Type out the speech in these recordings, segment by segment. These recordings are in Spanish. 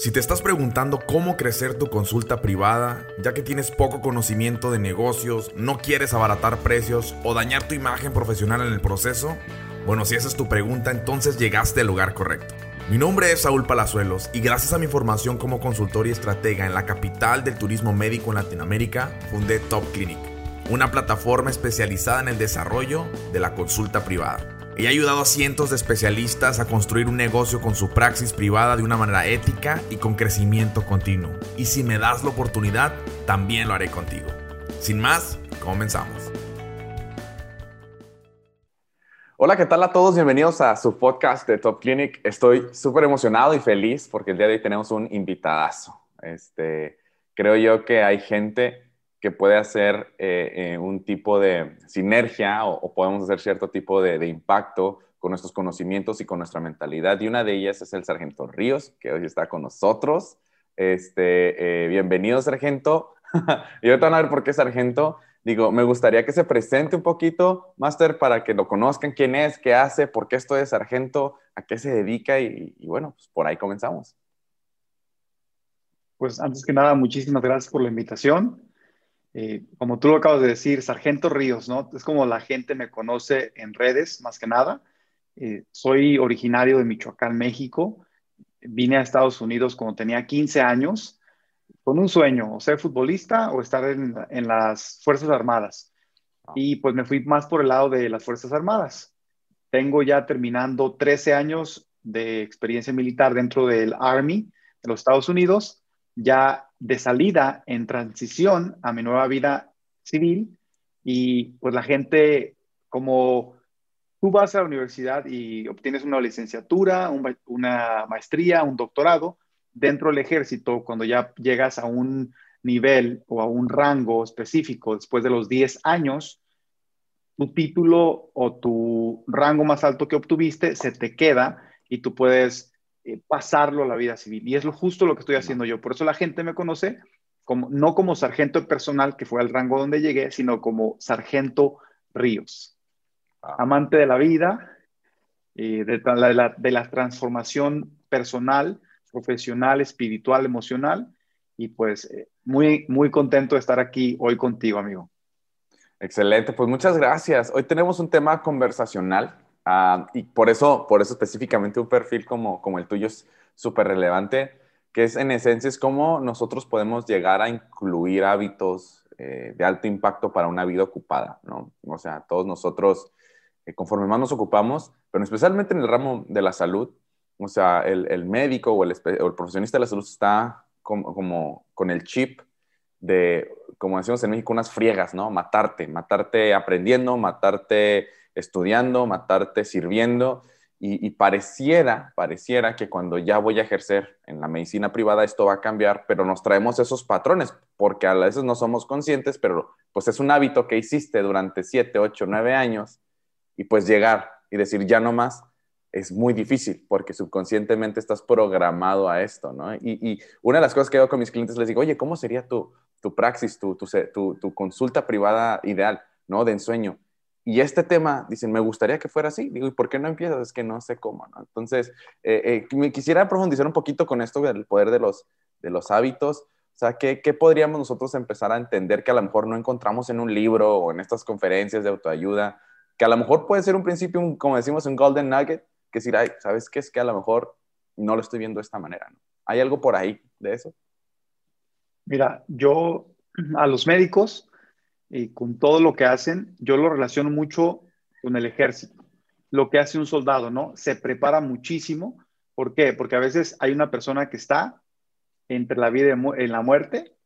Si te estás preguntando cómo crecer tu consulta privada, ya que tienes poco conocimiento de negocios, no quieres abaratar precios o dañar tu imagen profesional en el proceso, bueno, si esa es tu pregunta, entonces llegaste al lugar correcto. Mi nombre es Saúl Palazuelos y gracias a mi formación como consultor y estratega en la capital del turismo médico en Latinoamérica, fundé Top Clinic, una plataforma especializada en el desarrollo de la consulta privada y ha ayudado a cientos de especialistas a construir un negocio con su praxis privada de una manera ética y con crecimiento continuo. Y si me das la oportunidad, también lo haré contigo. Sin más, comenzamos. Hola, ¿qué tal a todos? Bienvenidos a su podcast de Top Clinic. Estoy súper emocionado y feliz porque el día de hoy tenemos un invitadazo. Este, creo yo que hay gente que puede hacer eh, eh, un tipo de sinergia o, podemos hacer cierto tipo de, impacto con nuestros conocimientos y con nuestra mentalidad. Y una de ellas es el Sargento Ríos, que hoy está con nosotros. Este, eh, bienvenido, Sargento. y ahorita van a ver por qué Sargento. Digo, me gustaría que se presente un poquito, Master, para que lo conozcan, quién es, qué hace, por qué esto es Sargento, a qué se dedica y, y bueno, pues por ahí comenzamos. Pues antes que nada, muchísimas gracias por la invitación. Eh, como tú lo acabas de decir, Sargento Ríos, ¿no? Es como la gente me conoce en redes, más que nada. Eh, soy originario de Michoacán, México. Vine a Estados Unidos cuando tenía 15 años con un sueño, o ser futbolista o estar en, en las Fuerzas Armadas. Y pues me fui más por el lado de las Fuerzas Armadas. Tengo ya terminando 13 años de experiencia militar dentro del Army de los Estados Unidos. Ya de salida en transición a mi nueva vida civil y pues la gente como tú vas a la universidad y obtienes una licenciatura, una maestría, un doctorado dentro del ejército, cuando ya llegas a un nivel o a un rango específico después de los 10 años, tu título o tu rango más alto que obtuviste se te queda y tú puedes eh, pasarlo a la vida civil. Y es lo justo lo que estoy haciendo yo. Por eso la gente me conoce como, no como sargento personal, que fue al rango donde llegué, sino como sargento Ríos. Ah. Amante de la vida, eh, de, la, de, la, transformación personal, profesional, espiritual, emocional. Y pues eh, muy, muy contento de estar aquí hoy contigo, amigo. Excelente, pues muchas gracias. Hoy tenemos un tema conversacional Ah, y por eso, por eso específicamente un perfil como, como el tuyo es súper relevante, que es en esencia es cómo nosotros podemos llegar a incluir hábitos eh, de alto impacto para una vida ocupada, ¿no? O sea, todos nosotros, eh, conforme más nos ocupamos, pero especialmente en el ramo de la salud, o sea, el, el médico o el, o el, profesionista de la salud está como, como con el chip de, como decimos en México, unas friegas, ¿no? Matarte, matarte aprendiendo, matarte estudiando, matarte sirviendo. Y, pareciera, pareciera que cuando ya voy a ejercer en la medicina privada esto va a cambiar, pero nos traemos esos patrones, porque a veces no somos conscientes, pero pues es un hábito que hiciste durante 7, 8, 9 años y pues llegar y decir ya no más es muy difícil porque subconscientemente estás programado a esto, ¿no? Y, una de las cosas que hago con mis clientes les digo, oye, ¿cómo sería tu, tu praxis, tu, tu, tu consulta privada ideal, ¿no? De ensueño y este tema, dicen, me gustaría que fuera así. Digo, ¿y por qué no empiezas? Es que no sé cómo. Entonces, eh, eh, me quisiera profundizar un poquito con esto del poder de los, de los hábitos. O sea, ¿qué, ¿qué, podríamos nosotros empezar a entender que a lo mejor no encontramos en un libro o en estas conferencias de autoayuda? Que a lo mejor puede ser un principio, como decimos, un golden nugget, que decir, ay, ¿sabes qué? Es que a lo mejor no lo estoy viendo de esta manera. ¿Hay algo por ahí de eso? Mira, yo a los médicos y con todo lo que hacen, yo lo relaciono mucho con el ejército. Lo que hace un soldado, ¿no? Se prepara muchísimo. ¿Por qué? Porque a veces hay una persona que está entre la vida y la muerte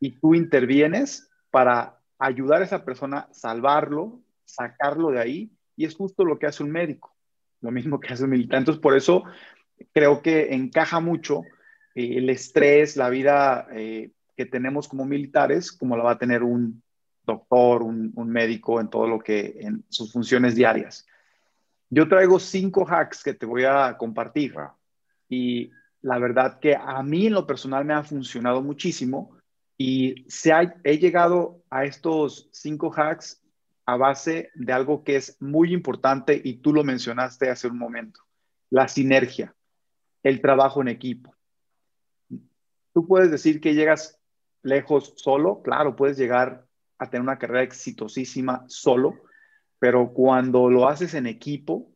y tú intervienes para ayudar a esa persona, salvarlo, sacarlo de ahí. Y es justo lo que hace un médico, lo mismo que hace un militar. Entonces, por eso creo que encaja mucho eh, el estrés, la vida eh, que tenemos como militares, como la va a tener un, doctor, un, médico en todo lo que, en sus funciones diarias. Yo traigo cinco hacks que te voy a compartir y la verdad que a mí en lo personal me ha funcionado muchísimo y se he llegado a estos cinco hacks a base de algo que es muy importante y tú lo mencionaste hace un momento, la sinergia, el trabajo en equipo. tú puedes decir que llegas lejos solo, claro, puedes llegar a tener una carrera exitosísima solo, pero cuando lo haces en equipo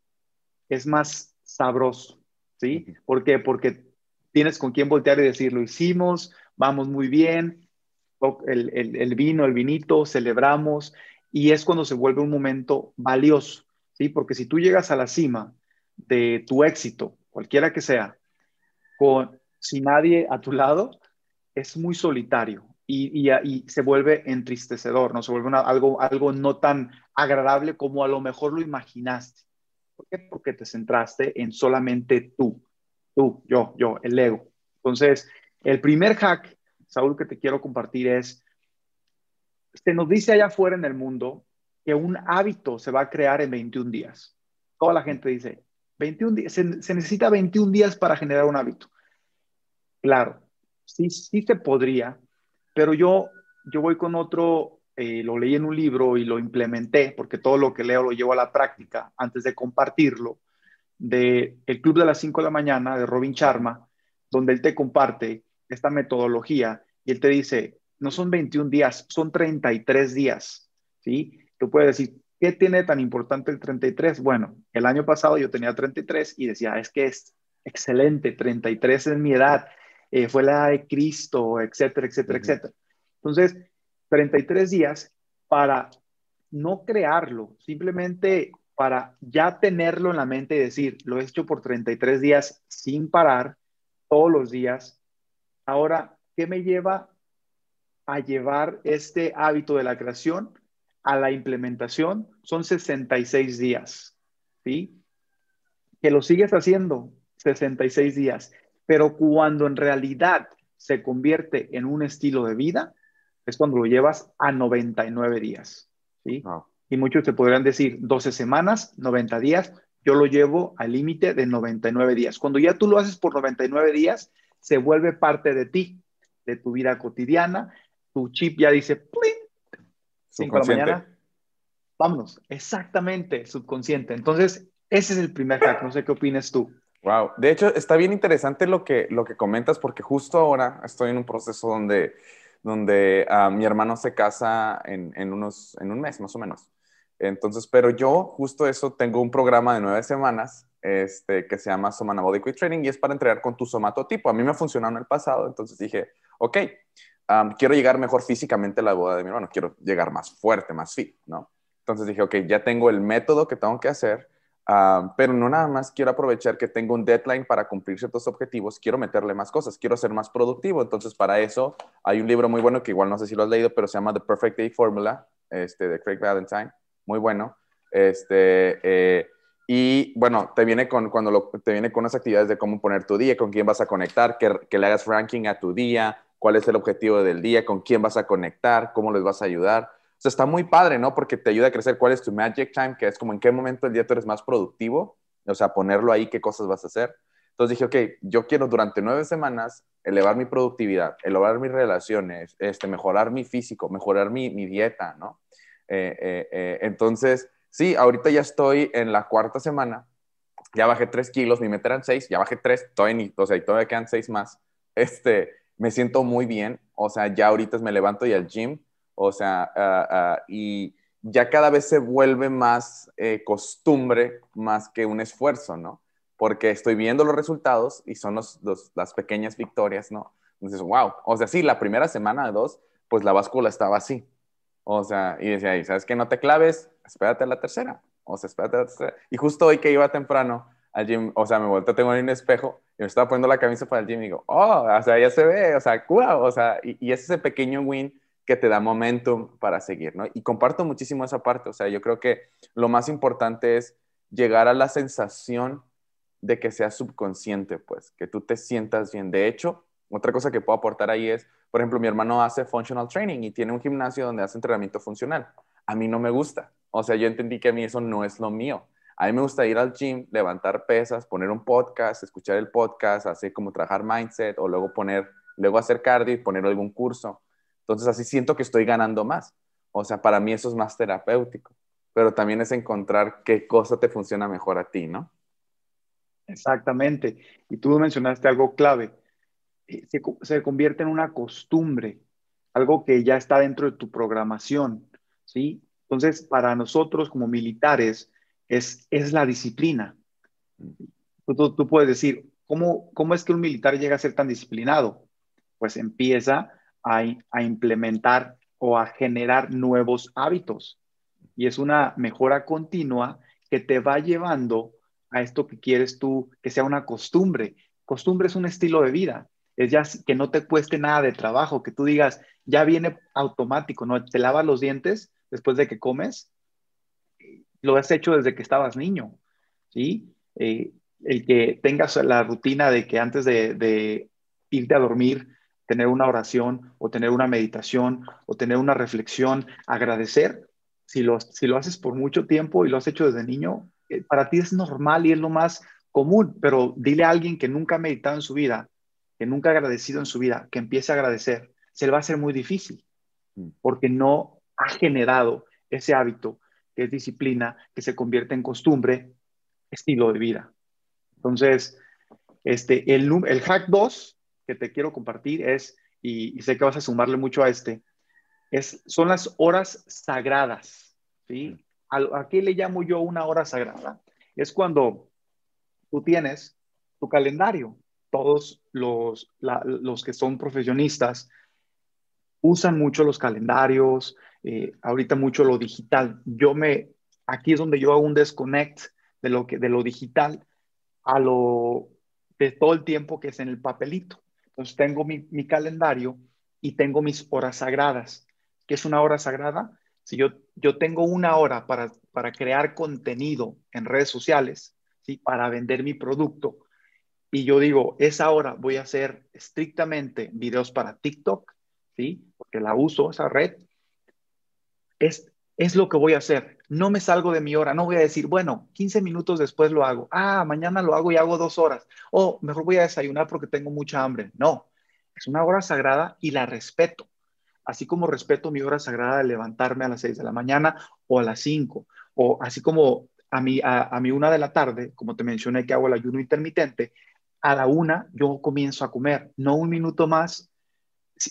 es más sabroso, ¿sí? ¿Por qué? Porque tienes con quién voltear y decir, lo hicimos, vamos muy bien, el, el, vino, el vinito, celebramos, y es cuando se vuelve un momento valioso, ¿sí? Porque si tú llegas a la cima de tu éxito, cualquiera que sea, con, sin nadie a tu lado, es muy solitario y, y, se vuelve entristecedor, ¿no? Se vuelve algo, algo no tan agradable como a lo mejor lo imaginaste. ¿Por qué? Porque te centraste en solamente tú, tú, yo, yo, el ego. Entonces, el primer hack, Saúl, que te quiero compartir es, se nos dice allá afuera en el mundo que un hábito se va a crear en 21 días. Toda la gente dice, 21 días, se, necesita 21 días para generar un hábito. Claro, sí, sí se podría, pero yo, yo voy con otro, eh, lo leí en un libro y lo implementé, porque todo lo que leo lo llevo a la práctica antes de compartirlo, de El Club de las 5 de la mañana de Robin Sharma, donde él te comparte esta metodología y él te dice, no son 21 días, son 33 días, ¿sí? Tú puedes decir, ¿qué tiene tan importante el 33? Bueno, el año pasado yo tenía 33 y decía, es que es excelente, 33 es mi edad, eh, fue la de Cristo, etcétera, etcétera, etcétera. Entonces, 33 días para no crearlo, simplemente para ya tenerlo en la mente y decir, lo he hecho por 33 días sin parar, todos los días. Ahora, ¿qué me lleva a llevar este hábito de la creación? a la implementación son 66 días, ¿sí? Que lo sigues haciendo 66 días, pero cuando en realidad se convierte en un estilo de vida, es cuando lo llevas a 99 días, ¿sí? Y muchos te podrían decir 12 semanas, 90 días, yo lo llevo al límite de 99 días. Cuando ya tú lo haces por 99 días, se vuelve parte de ti, de tu vida cotidiana, tu chip ya dice, ¡plin! 5 de la mañana, vámonos. Exactamente, subconsciente. Entonces, ese es el primer hack. No sé qué opinas tú. Wow. De hecho, está bien interesante lo que, lo que comentas porque justo ahora estoy en un proceso donde, donde ah, mi hermano se casa en, en, unos, en un mes más o menos. Entonces, pero yo justo eso tengo un programa de nueve semanas este, que se llama Somanabodic Training y es para entrenar con tu somatotipo. A mí me ha funcionado en el pasado, entonces dije, ok, quiero llegar mejor físicamente a la boda de mi hermano, quiero llegar más fuerte, más fit, ¿no? Entonces dije, ok, ya tengo el método que tengo que hacer, pero no nada más quiero aprovechar que tengo un deadline para cumplir ciertos objetivos, quiero meterle más cosas, quiero ser más productivo. Entonces, para eso hay un libro muy bueno que igual no sé si lo has leído, pero se llama The Perfect Day Formula, este, de Craig Valentine, muy bueno. Este, eh, y bueno, te viene con, cuando te viene con unas actividades de cómo poner tu día, con quién vas a conectar, que, que le hagas ranking a tu día, cuál es el objetivo del día, con quién vas a conectar, cómo les vas a ayudar. O sea, está muy padre, ¿no? Porque te ayuda a crecer cuál es tu magic time, que es como en qué momento del día tú eres más productivo, o sea, ponerlo ahí, qué cosas vas a hacer. Entonces dije, ok, yo quiero durante nueve semanas elevar mi productividad, elevar mis relaciones, este, mejorar mi físico, mejorar mi, mi dieta, ¿no? Eh, eh, eh, entonces, sí, ahorita ya estoy en la cuarta semana, ya bajé tres kilos, mi meta eran seis, ya bajé tres, todavía, o sea, todavía quedan seis más. Este, me siento muy bien, o sea, ya ahorita me levanto y al gym, o sea, ah, ah, y ya cada vez se vuelve más eh, costumbre más que un esfuerzo, ¿no? Porque estoy viendo los resultados y son los, las pequeñas victorias, ¿no? Entonces, wow, o sea, sí, la primera semana de dos, pues la báscula estaba así. O sea, y decía, ¿sabes qué? No te claves, espérate a la tercera. O sea, espérate a la tercera. Y justo hoy que iba temprano, al gym, o sea, me volteé, tengo ahí un espejo y me estaba poniendo la camisa para el gym y digo, oh, o sea, ya se ve, o sea, wow, o sea, y, y es ese pequeño win que te da momentum para seguir, ¿no? Y comparto muchísimo esa parte, o sea, yo creo que lo más importante es llegar a la sensación de que sea subconsciente, pues, que tú te sientas bien. De hecho, otra cosa que puedo aportar ahí es, por ejemplo, mi hermano hace functional training y tiene un gimnasio donde hace entrenamiento funcional. A mí no me gusta. O sea, yo entendí que a mí eso no es lo mío. A mí me gusta ir al gym, levantar pesas, poner un podcast, escuchar el podcast, así como trabajar mindset o luego poner, luego hacer cardio y poner algún curso. Entonces así siento que estoy ganando más. O sea, para mí eso es más terapéutico, pero también es encontrar qué cosa te funciona mejor a ti, ¿no? Exactamente. Y tú mencionaste algo clave. eh, se, convierte en una costumbre, algo que ya está dentro de tu programación, ¿sí? Entonces, para nosotros como militares es, es la disciplina. Tú, tú, puedes decir, ¿cómo, ¿cómo es que un militar llega a ser tan disciplinado? Pues empieza a, implementar o a generar nuevos hábitos. Y es una mejora continua que te va llevando a esto que quieres tú, que sea una costumbre. Costumbre es un estilo de vida. Es ya que no te cueste nada de trabajo, que tú digas, ya viene automático, ¿no? Te lavas los dientes después de que comes. Lo has hecho desde que estabas niño, ¿sí? Eh, el que tengas la rutina de que antes de, de irte a dormir, tener una oración o tener una meditación o tener una reflexión, agradecer, si lo, si lo haces por mucho tiempo y lo has hecho desde niño, eh, para ti es normal y es lo más común, pero dile a alguien que nunca ha meditado en su vida, que nunca ha agradecido en su vida, que empiece a agradecer, se le va a hacer muy difícil, mm. porque no ha generado ese hábito que es disciplina, que se convierte en costumbre, estilo de vida. Entonces, este, el, el hack 2 que te quiero compartir es, y, y sé que vas a sumarle mucho a este, es, son las horas sagradas. ¿sí? ¿A, qué le llamo yo una hora sagrada? Es cuando tú tienes tu calendario. Todos los, los que son profesionistas usan mucho los calendarios, eh, ahorita mucho lo digital. Yo me, aquí es donde yo hago un disconnect de lo, que, de lo digital a lo de todo el tiempo que es en el papelito. Tengo mi, mi calendario y tengo mis horas sagradas. ¿Qué es una hora sagrada? Si yo, yo tengo una hora para, para crear contenido en redes sociales, ¿sí? para vender mi producto, y yo digo, esa hora voy a hacer estrictamente videos para TikTok, ¿sí? porque la uso, esa red, es, es lo que voy a hacer. No me salgo de mi hora, no voy a decir, bueno, 15 minutos después lo hago. Ah, mañana lo hago y hago dos horas. O mejor voy a desayunar porque tengo mucha hambre. No, es una hora sagrada y la respeto así como respeto mi hora sagrada de levantarme a las 6 de la mañana o a las 5, o así como a mi, a, mi una de la tarde, como te mencioné que hago el ayuno intermitente, a la una yo comienzo a comer, no un minuto más,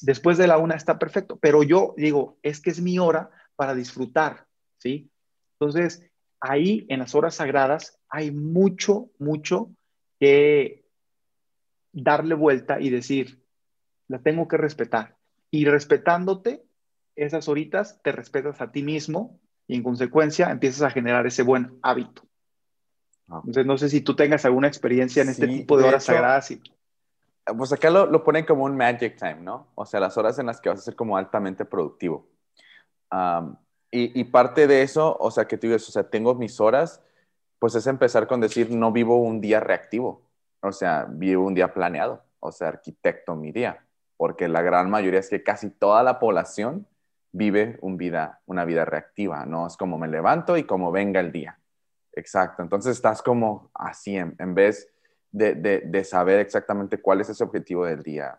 después de la una está perfecto, pero yo digo, es que es mi hora para disfrutar, ¿sí? Entonces, ahí en las horas sagradas hay mucho, mucho que darle vuelta y decir, la tengo que respetar. Y respetándote esas horitas, te respetas a ti mismo y en consecuencia empiezas a generar ese buen hábito. Ah. Entonces, no sé si tú tengas alguna experiencia en este tipo de, horas sagradas. Pues acá lo, lo, ponen como un magic time, ¿no? O sea, las horas en las que vas a ser como altamente productivo. Y, parte de eso, o sea, que tú dices, o sea, tengo mis horas, pues es empezar con decir, no vivo un día reactivo, o sea, vivo un día planeado, o sea, arquitecto mi día porque la gran mayoría es que casi toda la población vive un vida, una vida reactiva, ¿no? Es como me levanto y como venga el día. Exacto, entonces estás como así, en, vez de, de, saber exactamente cuál es ese objetivo del día.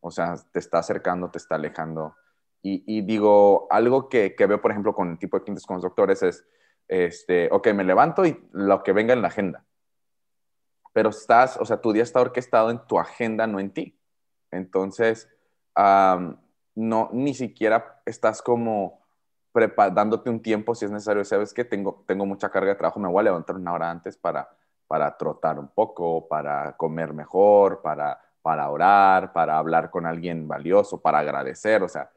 O sea, te está acercando, te está alejando. Y, y digo, algo que, que, veo, por ejemplo, con el tipo de clientes con los doctores es, este, ok, me levanto y lo que venga en la agenda. Pero estás, o sea, tu día está orquestado en tu agenda, no en ti. Entonces, no, ni siquiera estás como dándote un tiempo si es necesario. Sabes que tengo, tengo mucha carga de trabajo, me voy a levantar una hora antes para, para trotar un poco, para comer mejor, para, para orar, para hablar con alguien valioso, para agradecer. O sea,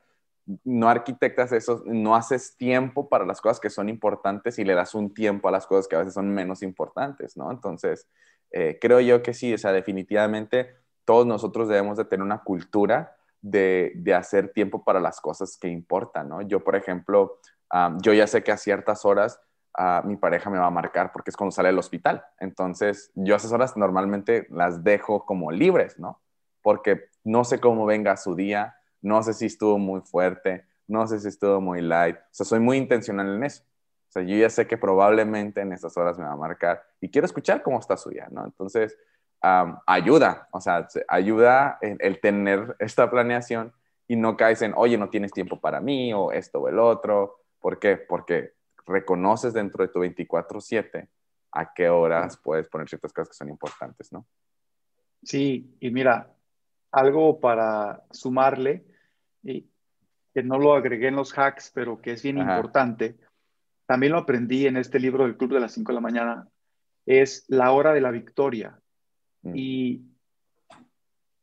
no arquitectas eso, no haces tiempo para las cosas que son importantes y le das un tiempo a las cosas que a veces son menos importantes, ¿no? Entonces, eh, creo yo que sí, o sea, definitivamente todos nosotros debemos de tener una cultura de, de hacer tiempo para las cosas que importan, ¿no? Yo, por ejemplo, yo ya sé que a ciertas horas uh, mi pareja me va a marcar porque es cuando sale del hospital. Entonces, yo esas horas normalmente las dejo como libres, ¿no? Porque no sé cómo venga su día, no sé si estuvo muy fuerte, no sé si estuvo muy light. O sea, soy muy intencional en eso. O sea, yo ya sé que probablemente en esas horas me va a marcar y quiero escuchar cómo está su día, ¿no? Entonces, ayuda, o sea, ayuda el, tener esta planeación y no caes en, oye, no tienes tiempo para mí o esto o el otro. ¿Por qué? Porque reconoces dentro de tu 24/7 a qué horas puedes poner ciertas cosas que son importantes, ¿no? Sí, y mira, algo para sumarle, y que no lo agregué en los hacks, pero que es bien importante, también lo aprendí en este libro del Club de las 5 de la mañana, es la hora de la victoria. Mm. Y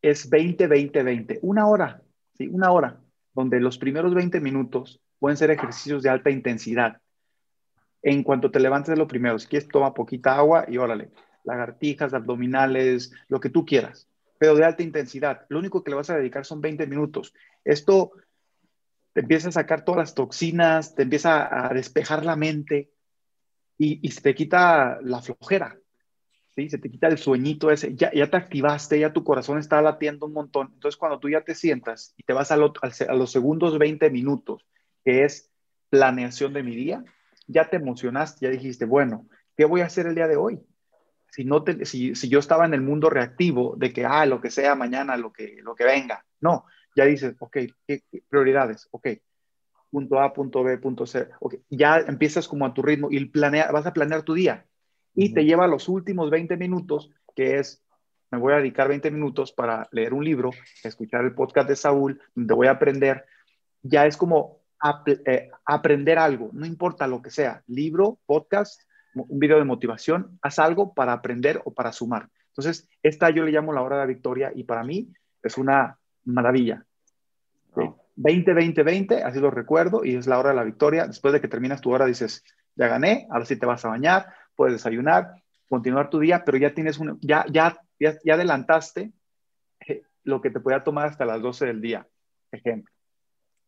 es 20-20-20, una hora, ¿sí? Una hora, donde los primeros 20 minutos pueden ser ejercicios de alta intensidad. En cuanto te levantes de lo primero, si quieres, toma poquita agua y órale, lagartijas, abdominales, lo que tú quieras, pero de alta intensidad. Lo único que le vas a dedicar son 20 minutos. Esto te empieza a sacar todas las toxinas, te empieza a despejar la mente y, se te quita la flojera, ¿sí? Se te quita el sueñito ese, ya, ya te activaste, ya tu corazón está latiendo un montón. Entonces, cuando tú ya te sientas y te vas a, a los segundos 20 minutos, que es planeación de mi día, ya te emocionaste, ya dijiste, bueno, ¿qué voy a hacer el día de hoy? Si, no te, si, si yo estaba en el mundo reactivo de que, ah, lo que sea mañana, lo que, lo que venga, no, ya dices, ok, ¿qué, prioridades? Ok, punto A, punto B, punto C. Okay. Ya empiezas como a tu ritmo y planea, vas a planear tu día. Y te lleva los últimos 20 minutos, que es, me voy a dedicar 20 minutos para leer un libro, escuchar el podcast de Saúl, donde voy a aprender. Ya es como eh, aprender algo, no importa lo que sea, libro, podcast, un video de motivación, haz algo para aprender o para sumar. Entonces, esta yo le llamo la hora de la victoria y para mí es una maravilla. 20, 20, 20, así lo recuerdo, y es la hora de la victoria. Después de que terminas tu hora, dices, ya gané, ahora sí te vas a bañar, puedes desayunar, continuar tu día, pero ya tienes un, ya, ya, ya, adelantaste eh, lo que te pueda tomar hasta las 12 del día, ejemplo.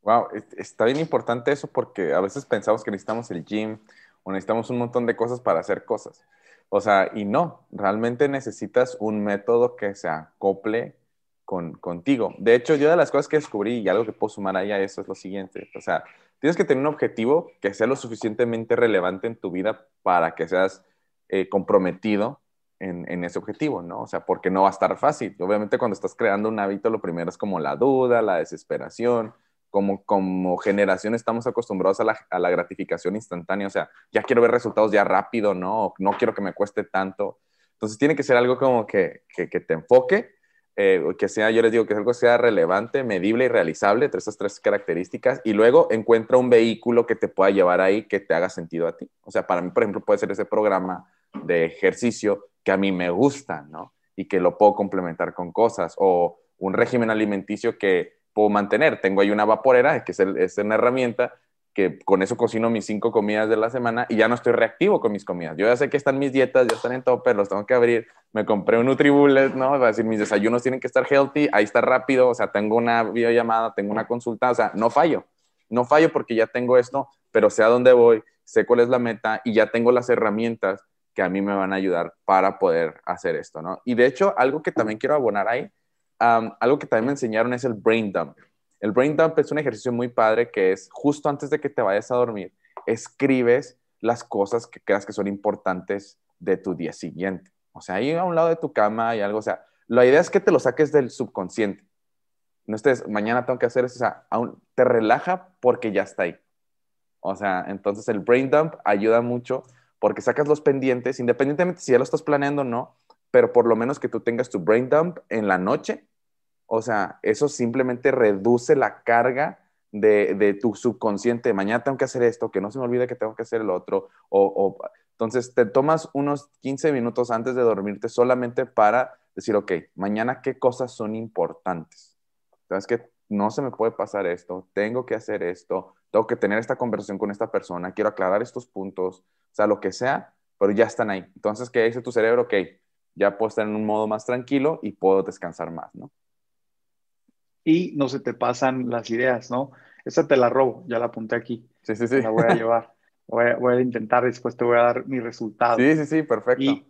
Wow, está bien importante eso porque a veces pensamos que necesitamos el gym o necesitamos un montón de cosas para hacer cosas. O sea, y no, realmente necesitas un método que se acople con, contigo. De hecho, yo de las cosas que descubrí y algo que puedo sumar ahí a eso es lo siguiente. O sea, tienes que tener un objetivo que sea lo suficientemente relevante en tu vida para que seas eh, comprometido en, en, ese objetivo, ¿no? O sea, porque no va a estar fácil. Obviamente cuando estás creando un hábito, lo primero es como la duda, la desesperación. Como, como generación estamos acostumbrados a la, a la gratificación instantánea, o sea, ya quiero ver resultados ya rápido, ¿no? No quiero que me cueste tanto. Entonces tiene que ser algo como que, que, te enfoque eh, que sea, yo les digo que algo sea relevante, medible y realizable, entre esas tres características, y luego encuentra un vehículo que te pueda llevar ahí, que te haga sentido a ti. O sea, para mí, por ejemplo, puede ser ese programa de ejercicio que a mí me gusta, ¿no? Y que lo puedo complementar con cosas, o un régimen alimenticio que puedo mantener. Tengo ahí una vaporera, que es, es una herramienta que con eso cocino mis cinco comidas de la semana y ya no estoy reactivo con mis comidas. Yo ya sé que están mis dietas, ya están en tope, los tengo que abrir. Me compré un Nutribullet, ¿no? Va a decir, mis desayunos tienen que estar healthy, ahí está rápido, o sea, tengo una videollamada, tengo una consulta, o sea, no fallo. No fallo porque ya tengo esto, pero sé a dónde voy, sé cuál es la meta y ya tengo las herramientas que a mí me van a ayudar para poder hacer esto, ¿no? Y de hecho, algo que también quiero abonar ahí, algo que también me enseñaron es el brain dump. El brain dump es un ejercicio muy padre que es justo antes de que te vayas a dormir, escribes las cosas que creas que son importantes de tu día siguiente. O sea, ahí a un lado de tu cama hay algo, o sea, la idea es que te lo saques del subconsciente. No estés, mañana tengo que hacer eso, o sea, aún te relaja porque ya está ahí. O sea, entonces el brain dump ayuda mucho porque sacas los pendientes, independientemente si ya lo estás planeando o no, pero por lo menos que tú tengas tu brain dump en la noche o sea, eso simplemente reduce la carga de, tu subconsciente. Mañana tengo que hacer esto, que no se me olvide que tengo que hacer el otro. O, entonces te tomas unos 15 minutos antes de dormirte solamente para decir, ok, mañana qué cosas son importantes. Sabes que no se me puede pasar esto, tengo que hacer esto, tengo que tener esta conversación con esta persona, quiero aclarar estos puntos, o sea, lo que sea, pero ya están ahí. Entonces, ¿qué dice tu cerebro? Ok, ya puedo estar en un modo más tranquilo y puedo descansar más, ¿no? y no se te pasan las ideas, ¿no? Esa te la robo, ya la apunté aquí. Sí, sí, sí. La voy a llevar. Voy a, intentar, después te voy a dar mi resultado. Sí, sí, sí, perfecto.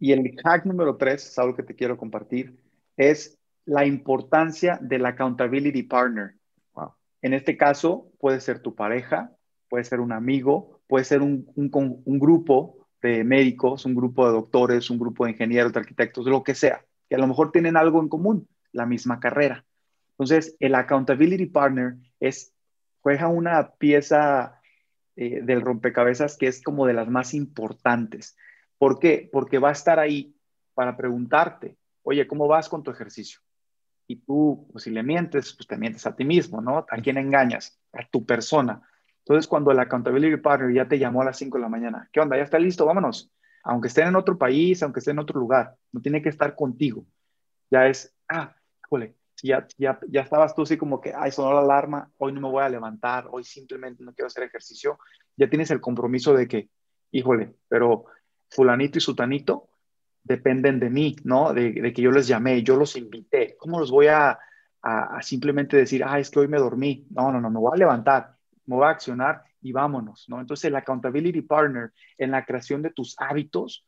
Y, el hack número tres, es algo que te quiero compartir, es la importancia del accountability partner. Wow. En este caso, puede ser tu pareja, puede ser un amigo, puede ser un, un, un grupo de médicos, un grupo de doctores, un grupo de ingenieros, de arquitectos, lo que sea, que a lo mejor tienen algo en común, la misma carrera. Entonces, el accountability partner es, juega una pieza eh, del rompecabezas que es como de las más importantes. ¿Por qué? Porque va a estar ahí para preguntarte, oye, ¿cómo vas con tu ejercicio? y tú, pues si le mientes, pues te mientes a ti mismo, ¿no? ¿A quién engañas? A tu persona. Entonces, cuando el accountability partner ya te llamó a las 5 de la mañana, ¿qué onda? Ya está listo, vámonos. Aunque estén en otro país, aunque esté en otro lugar, no tiene que estar contigo. Ya es, ah, híjole, ya, ya, ya estabas tú así como que, ay, sonó la alarma, hoy no me voy a levantar, hoy simplemente no quiero hacer ejercicio. Ya tienes el compromiso de que, híjole, pero fulanito y sutanito dependen de mí, ¿no? De, que yo les llamé, yo los invité. ¿Cómo los voy a, a, simplemente decir, ah, es que hoy me dormí? No, no, no, me voy a levantar, me voy a accionar y vámonos, ¿no? Entonces, el accountability partner en la creación de tus hábitos,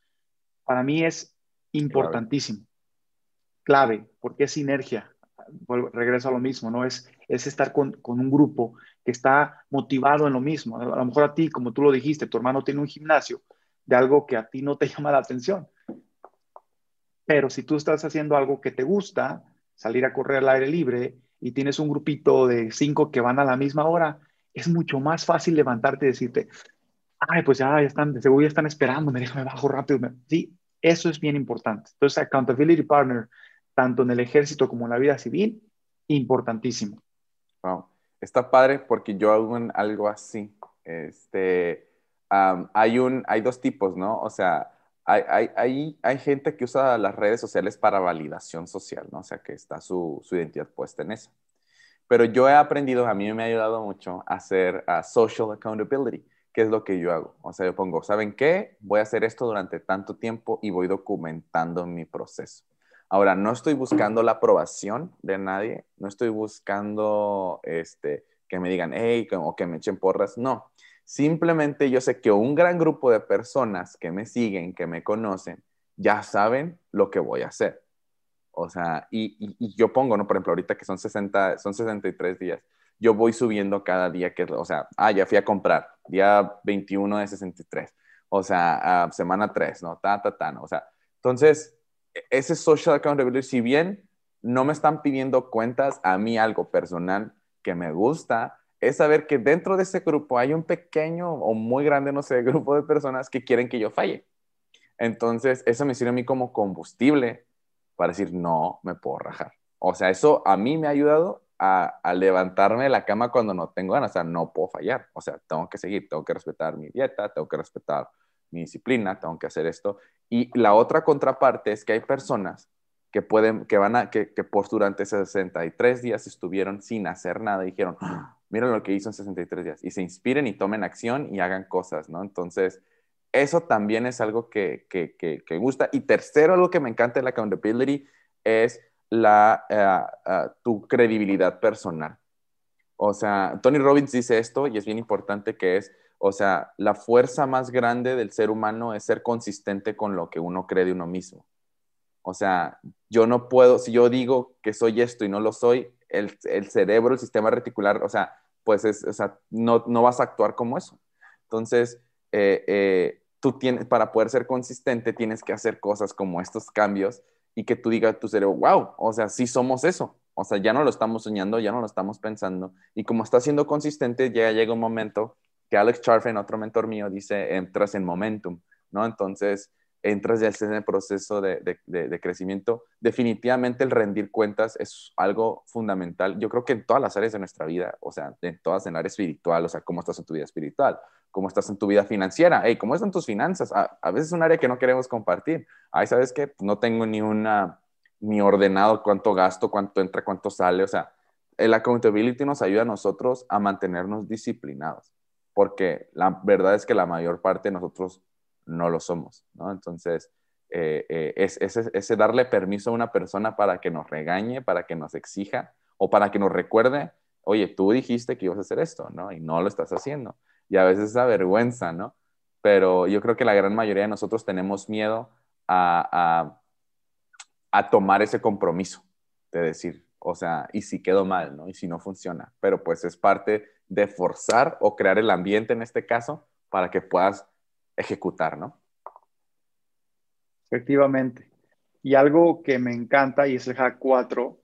para mí es importantísimo. Clave, porque es sinergia. regreso a lo mismo, ¿no? Es, es estar con, con un grupo que está motivado en lo mismo. A lo mejor a ti, como tú lo dijiste, tu hermano tiene un gimnasio de algo que a ti no te llama la atención pero si tú estás haciendo algo que te gusta, salir a correr al aire libre y tienes un grupito de cinco que van a la misma hora, es mucho más fácil levantarte y decirte, ay, pues ya, están, de seguro ya están esperando, me déjame bajo rápido. Sí, eso es bien importante. Entonces, accountability partner, tanto en el ejército como en la vida civil, importantísimo. Wow. Está padre porque yo hago algo así. Este, hay, un, hay dos tipos, ¿no? O sea, hay, hay, hay, gente que usa las redes sociales para validación social, ¿no? O sea, que está su, su identidad puesta en eso. Pero yo he aprendido, a mí me ha ayudado mucho a hacer social accountability, que es lo que yo hago. O sea, yo pongo, ¿saben qué? Voy a hacer esto durante tanto tiempo y voy documentando mi proceso. Ahora, no estoy buscando la aprobación de nadie, no estoy buscando este, que me digan, hey, o que me echen porras, no. Simplemente yo sé que un gran grupo de personas que me siguen, que me conocen, ya saben lo que voy a hacer. O sea, y, yo pongo, ¿no? Por ejemplo, ahorita que son 60, son 63 días, yo voy subiendo cada día que, o sea, ah, ya fui a comprar, día 21 de 63, o sea, semana 3, ¿no? Ta, ta, ta, ¿no? O sea, entonces, e, ese social accountability, si bien no me están pidiendo cuentas a mí algo personal que me gusta, es saber que dentro de ese grupo hay un pequeño o muy grande, no sé, grupo de personas que quieren que yo falle. Entonces, eso me sirve a mí como combustible para decir, no, me puedo rajar. O sea, eso a mí me ha ayudado a, levantarme de la cama cuando no tengo ganas. O sea, no puedo fallar. O sea, tengo que seguir, tengo que respetar mi dieta, tengo que respetar mi disciplina, tengo que hacer esto. Y la otra contraparte es que hay personas que pueden, que van a, que, que por durante 63 días estuvieron sin hacer nada y dijeron, miren lo que hizo en 63 días y se inspiren y tomen acción y hagan cosas, ¿no? Entonces, eso también es algo que, que, que, gusta. Y tercero, algo que me encanta de la accountability es la, eh, tu credibilidad personal. O sea, Tony Robbins dice esto y es bien importante que es, o sea, la fuerza más grande del ser humano es ser consistente con lo que uno cree de uno mismo. O sea, yo no puedo, si yo digo que soy esto y no lo soy, el, el cerebro, el sistema reticular, o sea, pues es, o sea, no, no vas a actuar como eso. Entonces, eh, eh, tú tienes, para poder ser consistente, tienes que hacer cosas como estos cambios y que tú digas a tu cerebro, wow, o sea, sí somos eso. O sea, ya no lo estamos soñando, ya no lo estamos pensando. Y como está siendo consistente, ya llega un momento que Alex Charfen, otro mentor mío, dice, entras en momentum, ¿no? Entonces, entras ya en el proceso de, de, crecimiento, definitivamente el rendir cuentas es algo fundamental. Yo creo que en todas las áreas de nuestra vida, o sea, en todas en el área espiritual, o sea, cómo estás en tu vida espiritual, cómo estás en tu vida financiera, hey, cómo están tus finanzas. A, veces es un área que no queremos compartir. Ahí sabes que no tengo ni una, ni ordenado cuánto gasto, cuánto entra, cuánto sale. O sea, el accountability nos ayuda a nosotros a mantenernos disciplinados, porque la verdad es que la mayor parte de nosotros no lo somos, ¿no? Entonces, eh, eh, es, ese darle permiso a una persona para que nos regañe, para que nos exija o para que nos recuerde, oye, tú dijiste que ibas a hacer esto, ¿no? Y no lo estás haciendo. Y a veces esa vergüenza, ¿no? Pero yo creo que la gran mayoría de nosotros tenemos miedo a, a, tomar ese compromiso de decir, o sea, y si quedó mal, ¿no? Y si no funciona. Pero pues es parte de forzar o crear el ambiente en este caso para que puedas ejecutar, ¿no? Efectivamente. Y algo que me encanta, y es el hack 4,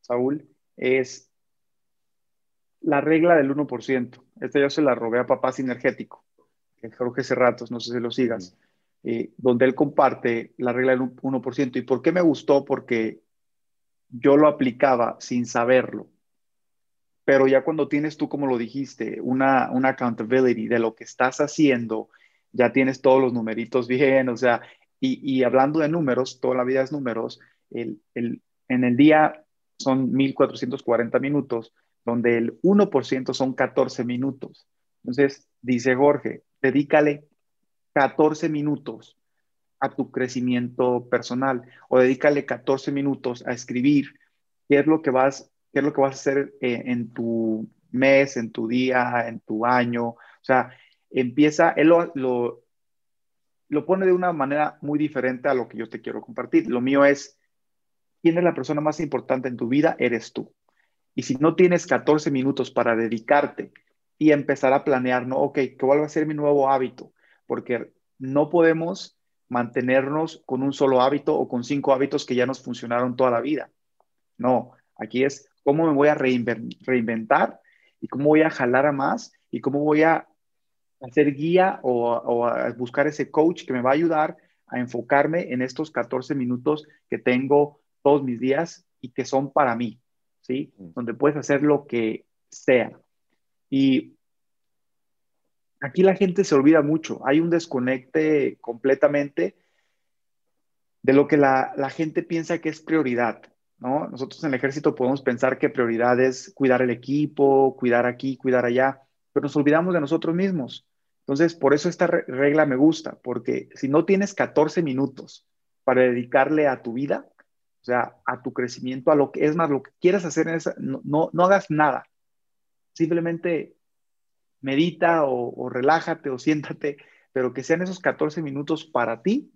Saúl, es la regla del 1%. Esta yo se la robé a Papá Sinergético, que Jorge Cerratos, no sé si lo sigas, eh, donde él comparte la regla del 1%. ¿Y por qué me gustó? Porque yo lo aplicaba sin saberlo. Pero ya cuando tienes tú, como lo dijiste, una, una accountability de lo que estás haciendo, ya tienes todos los numeritos bien, o sea, y, hablando de números, toda la vida es números, el, el, en el día son 1440 minutos, donde el 1% son 14 minutos. Entonces, dice Jorge, dedícale 14 minutos a tu crecimiento personal o dedícale 14 minutos a escribir qué es lo que vas, qué es lo que vas a hacer eh, en tu mes, en tu día, en tu año. O sea, empieza, él lo, lo, lo pone de una manera muy diferente a lo que yo te quiero compartir. Lo mío es, ¿quién es la persona más importante en tu vida? Eres tú. Y si no tienes 14 minutos para dedicarte y empezar a planear, ¿no? Ok, ¿cuál va a ser mi nuevo hábito? Porque no podemos mantenernos con un solo hábito o con cinco hábitos que ya nos funcionaron toda la vida. No, aquí es cómo me voy a reinventar y cómo voy a jalar a más y cómo voy a hacer guía o, o, a buscar ese coach que me va a ayudar a enfocarme en estos 14 minutos que tengo todos mis días y que son para mí. ¿sí? Mm. Donde puedes hacer lo que sea. Y aquí la gente se olvida mucho, hay un desconecte completamente de lo que la, gente piensa que es prioridad. ¿no? Nosotros en el ejército podemos pensar que prioridad es cuidar el equipo, cuidar aquí, cuidar allá, pero nos olvidamos de nosotros mismos. Entonces, por eso esta regla me gusta, porque si no tienes 14 minutos para dedicarle a tu vida, o sea, a tu crecimiento, a lo que es más, lo que quieras hacer, en esa, no, no, hagas nada. Simplemente medita o, relájate o siéntate, pero que sean esos 14 minutos para ti,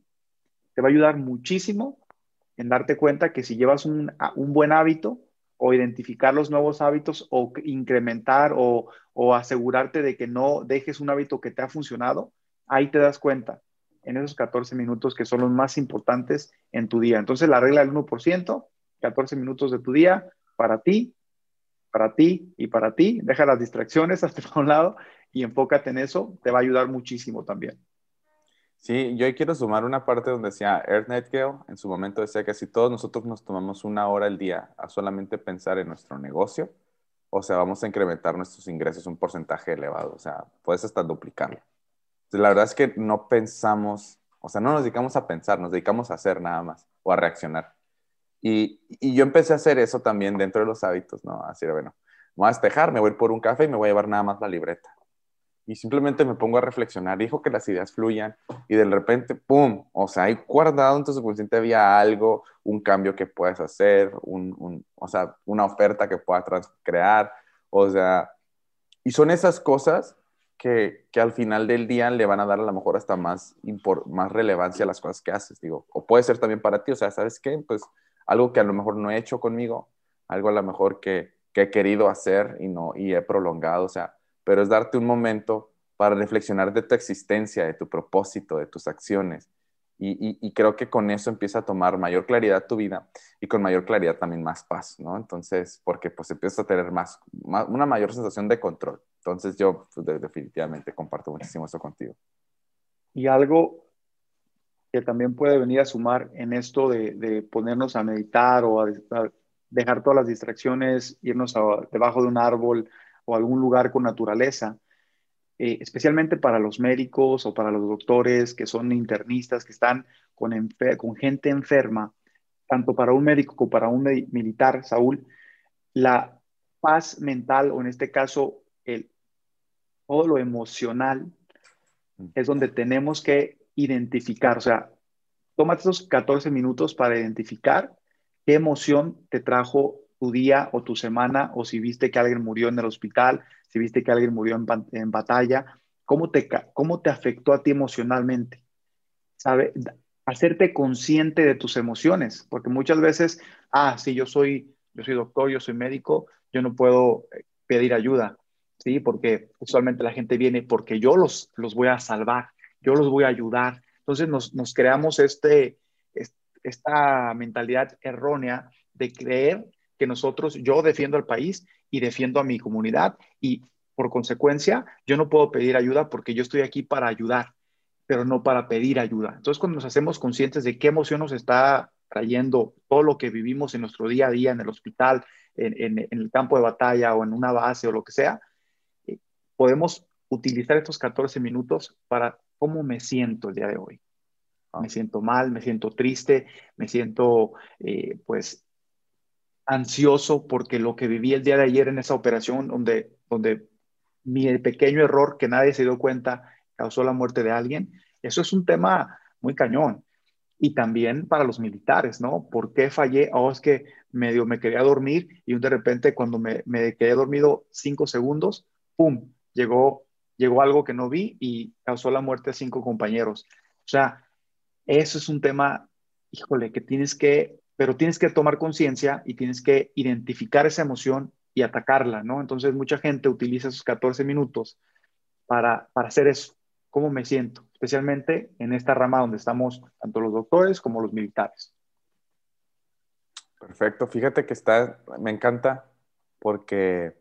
te va a ayudar muchísimo en darte cuenta que si llevas un, un buen hábito o identificar los nuevos hábitos o incrementar o, asegurarte de que no dejes un hábito que te ha funcionado, ahí te das cuenta en esos 14 minutos que son los más importantes en tu día. Entonces, la regla del 1%, 14 minutos de tu día para ti, para ti y para ti. Deja las distracciones hasta un lado y enfócate en eso. Te va a ayudar muchísimo también. Sí, yo quiero sumar una parte donde decía Ernest Gale en su momento decía que si todos nosotros nos tomamos una hora al día a solamente pensar en nuestro negocio, o sea, vamos a incrementar nuestros ingresos un porcentaje elevado, o sea, puedes hasta duplicarlo la verdad es que no pensamos, o sea, no nos dedicamos a pensar, nos dedicamos a hacer nada más o a reaccionar. Y, yo empecé a hacer eso también dentro de los hábitos, ¿no? Así de, bueno, me voy a despejar, me voy por un café y me voy a llevar nada más la libreta. Y simplemente me pongo a reflexionar, dijo que las ideas fluyan y de repente, ¡pum! O sea, hay guardado en tu subconsciente había algo, un cambio que puedes hacer, un, o sea, una oferta que puedas crear, o sea, y son esas cosas que, que, al final del día le van a dar a lo mejor hasta más, más relevancia a las cosas que haces, digo, o puede ser también para ti, o sea, ¿sabes qué? Pues algo que a lo mejor no he hecho conmigo, algo a lo mejor que, que he querido hacer y no, y he prolongado, o sea, pero es darte un momento para reflexionar de tu existencia, de tu propósito, de tus acciones, y, creo que con eso empieza a tomar mayor claridad tu vida y con mayor claridad también más paz, ¿no? Entonces, porque pues empiezas a tener más, una mayor sensación de control. Entonces yo pues, definitivamente comparto muchísimo eso contigo. Y algo que también puede venir a sumar en esto de, ponernos a meditar o a, dejar todas las distracciones, irnos debajo de un árbol o algún lugar con naturaleza, eh, especialmente para los médicos o para los doctores que son internistas, que están con, con gente enferma, tanto para un médico como para un militar, Saúl, la paz mental o en este caso el, todo lo emocional es donde tenemos que identificar, o sea, tómate esos 14 minutos para identificar qué emoción te trajo tu día o tu semana o si viste que alguien murió en el hospital, si viste que alguien murió en, batalla, ¿cómo te, ¿cómo te afectó a ti emocionalmente? ¿Sabe? Hacerte consciente de tus emociones, porque muchas veces, ah, sí, yo soy, yo soy doctor, yo soy médico, yo no puedo eh, pedir ayuda, ¿sí? Porque usualmente la gente viene porque yo los, los voy a salvar, yo los voy a ayudar. Entonces nos, nos creamos este, esta mentalidad errónea de creer que nosotros, yo defiendo al país y defiendo a mi comunidad y por consecuencia yo no puedo pedir ayuda porque yo estoy aquí para ayudar, pero no para pedir ayuda. Entonces cuando nos hacemos conscientes de qué emoción nos está trayendo todo lo que vivimos en nuestro día a día en el hospital, en, el campo de batalla o en una base o lo que sea, eh, podemos utilizar estos 14 minutos para cómo me siento el día de hoy. Ah. Me siento mal, me siento triste, me siento eh, pues ansioso porque lo que viví el día de ayer en esa operación donde, donde mi pequeño error que nadie se dio cuenta causó la muerte de alguien, eso es un tema muy cañón. Y también para los militares, ¿no? ¿Por qué fallé? Oh, es que medio me quería dormir y de repente cuando me, me quedé dormido cinco segundos, ¡pum! Llegó, llegó algo que no vi y causó la muerte de cinco compañeros. O sea, eso es un tema, híjole, que tienes que, pero tienes que tomar conciencia y tienes que identificar esa emoción y atacarla, ¿no? Entonces mucha gente utiliza esos 14 minutos para, para hacer eso, cómo me siento, especialmente en esta rama donde estamos tanto los doctores como los militares. Perfecto, fíjate que está, me encanta porque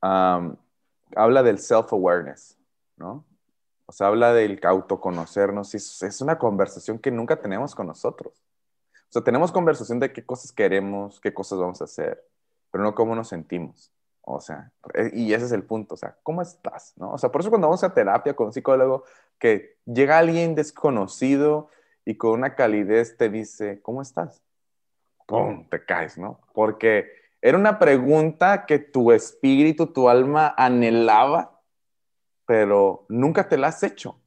habla del self-awareness, ¿no? O sea, habla del autoconocernos y es una conversación que nunca tenemos con nosotros. O sea, tenemos conversación de qué cosas queremos, qué cosas vamos a hacer, pero no cómo nos sentimos. O sea, eh, y ese es el punto, o sea, ¿cómo estás? ¿no? O sea, por eso cuando vamos a terapia con un psicólogo, que llega alguien desconocido y con una calidez te dice, ¿cómo estás? ¡Pum! Te caes, ¿no? Porque era una pregunta que tu espíritu, tu alma anhelaba, pero nunca te la has hecho.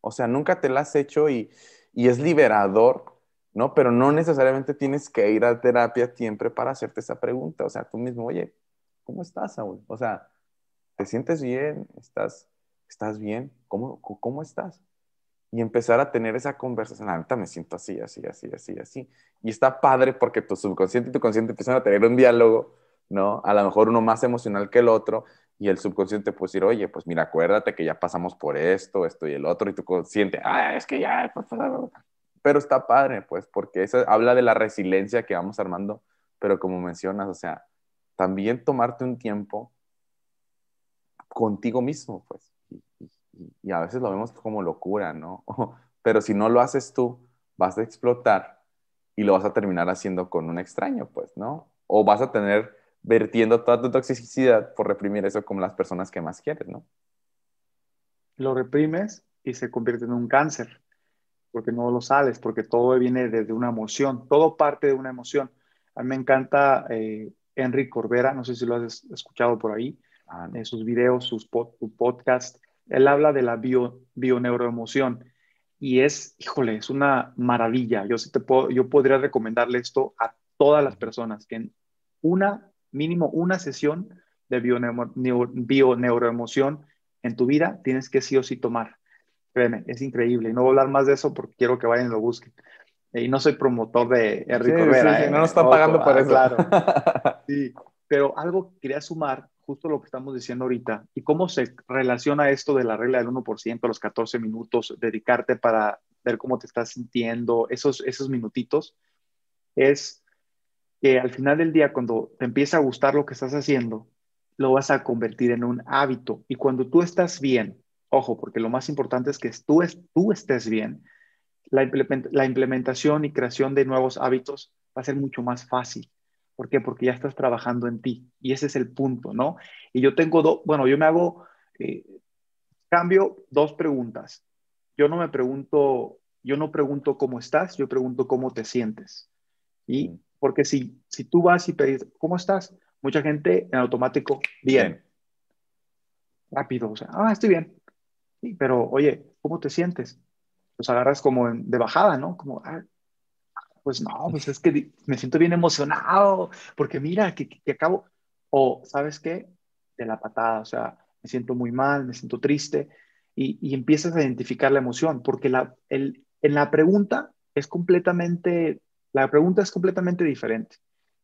O sea, nunca te la has hecho y, y es liberador, ¿no? Pero no necesariamente tienes que ir a terapia siempre para hacerte esa pregunta. O sea, tú mismo, oye, ¿cómo estás, Saúl? O sea, ¿te sientes bien? ¿Estás, estás bien? ¿Cómo, ¿Cómo estás? Y empezar a tener esa conversación. Ahorita me siento así, así, así, así, así. Y está padre porque tu subconsciente y tu consciente empiezan a tener un diálogo, ¿no? A lo mejor uno más emocional que el otro. Y el subconsciente puede decir, oye, pues mira, acuérdate que ya pasamos por esto, esto y el otro. Y tu consciente, ah, es que ya. Pero está padre, pues, porque eso habla de la resiliencia que vamos armando. Pero como mencionas, o sea, también tomarte un tiempo contigo mismo, pues. Y, a veces lo vemos como locura, ¿no? Pero si no lo haces tú, vas a explotar y lo vas a terminar haciendo con un extraño, pues, ¿no? O vas a tener vertiendo toda tu toxicidad por reprimir eso con las personas que más quieres, ¿no? Lo reprimes y se convierte en un cáncer, porque no lo sales, porque todo viene desde una emoción, todo parte de una emoción. A mí me encanta eh, Enrique Corbera, no sé si lo has escuchado por ahí, ah, en sus videos, sus podcasts. Él habla de la bio, bioneuroemoción y es, híjole, es una maravilla. Yo, sí te puedo, yo podría recomendarle esto a todas las personas, que en una, mínimo una sesión de bioneuroemoción en tu vida tienes que sí o sí tomar. Créeme, es increíble. Y no voy a hablar más de eso porque quiero que vayan y lo busquen. Y no soy promotor de Enrique sí, ¿eh? no nos están pagando por ah, eso. Claro. Sí, pero algo quería sumar, justo lo que estamos diciendo ahorita, y cómo se relaciona esto de la regla del 1%, los 14 minutos, dedicarte para ver cómo te estás sintiendo, esos, esos minutitos, es que al final del día, cuando te empieza a gustar lo que estás haciendo, lo vas a convertir en un hábito. Y cuando tú estás bien, ojo, porque lo más importante es que tú, tú estés bien, la, implementación y creación de nuevos hábitos va a ser mucho más fácil. ¿Por qué? Porque ya estás trabajando en ti y ese es el punto, ¿no? Y yo tengo dos, bueno, yo me hago, eh, cambio dos preguntas. Yo no me pregunto, yo no pregunto cómo estás, yo pregunto cómo te sientes. Y porque si, si tú vas y pedís, ¿cómo estás? Mucha gente en automático, bien. Rápido, o sea, ah, estoy bien. Sí, pero oye, ¿cómo te sientes? pues agarras como de bajada, ¿no? Como, ah, pues no, pues es que me siento bien emocionado, porque mira, que, que, acabo, o sabes qué, de la patada, o sea, me siento muy mal, me siento triste, y, y empiezas a identificar la emoción, porque la, el, en la pregunta es completamente, la pregunta es completamente diferente,